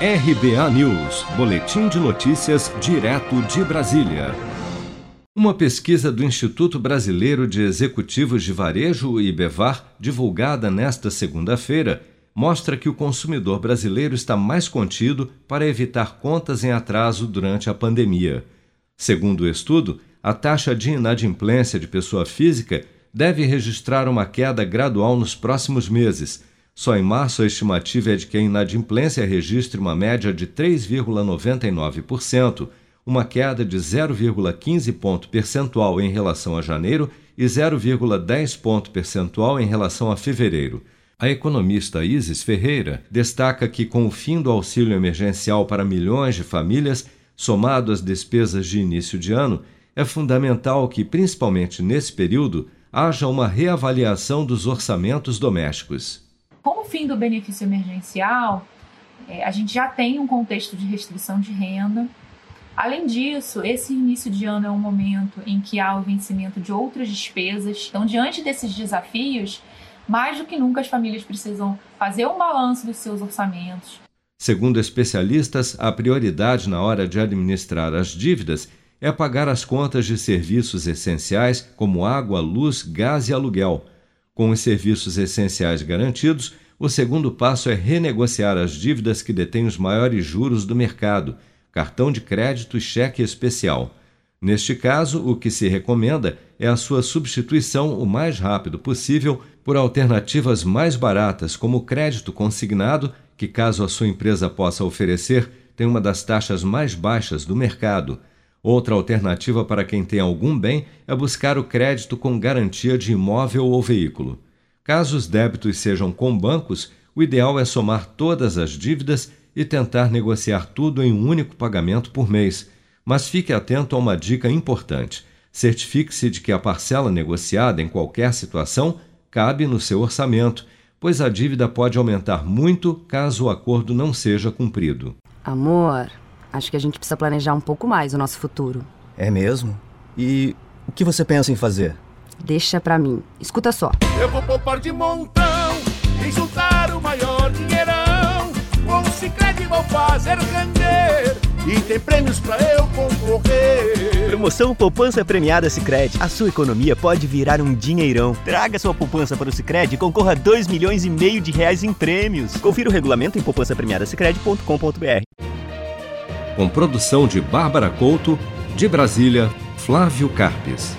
RBA News, Boletim de Notícias, direto de Brasília. Uma pesquisa do Instituto Brasileiro de Executivos de Varejo, IBEVAR, divulgada nesta segunda-feira, mostra que o consumidor brasileiro está mais contido para evitar contas em atraso durante a pandemia. Segundo o estudo, a taxa de inadimplência de pessoa física deve registrar uma queda gradual nos próximos meses só em março a estimativa é de que a inadimplência registre uma média de 3,99%, uma queda de 0,15 ponto percentual em relação a janeiro e 0,10 ponto percentual em relação a fevereiro. A economista Isis Ferreira destaca que, com o fim do auxílio emergencial para milhões de famílias, somado às despesas de início de ano, é fundamental que, principalmente nesse período, haja uma reavaliação dos orçamentos domésticos com o fim do benefício emergencial, é, a gente já tem um contexto de restrição de renda. Além disso, esse início de ano é um momento em que há o vencimento de outras despesas. Então, diante desses desafios, mais do que nunca as famílias precisam fazer um balanço dos seus orçamentos. Segundo especialistas, a prioridade na hora de administrar as dívidas é pagar as contas de serviços essenciais como água, luz, gás e aluguel com os serviços essenciais garantidos, o segundo passo é renegociar as dívidas que detêm os maiores juros do mercado, cartão de crédito e cheque especial. Neste caso, o que se recomenda é a sua substituição o mais rápido possível por alternativas mais baratas, como o crédito consignado, que, caso a sua empresa possa oferecer, tem uma das taxas mais baixas do mercado. Outra alternativa para quem tem algum bem é buscar o crédito com garantia de imóvel ou veículo. Caso os débitos sejam com bancos, o ideal é somar todas as dívidas e tentar negociar tudo em um único pagamento por mês. Mas fique atento a uma dica importante: certifique-se de que a parcela negociada em qualquer situação cabe no seu orçamento, pois a dívida pode aumentar muito caso o acordo não seja cumprido. Amor. Acho que a gente precisa planejar um pouco mais o nosso futuro. É mesmo? E o que você pensa em fazer? Deixa pra mim. Escuta só. Eu vou poupar de montão e juntar o maior dinheirão. Com o Cicred vou fazer render e tem prêmios pra eu concorrer. Promoção Poupança Premiada Cicred. A sua economia pode virar um dinheirão. Traga sua poupança para o Cicred e concorra a 2 milhões e meio de reais em prêmios. Confira o regulamento em poupançapremiadasicredi.com.br. Com produção de Bárbara Couto, de Brasília, Flávio Carpes.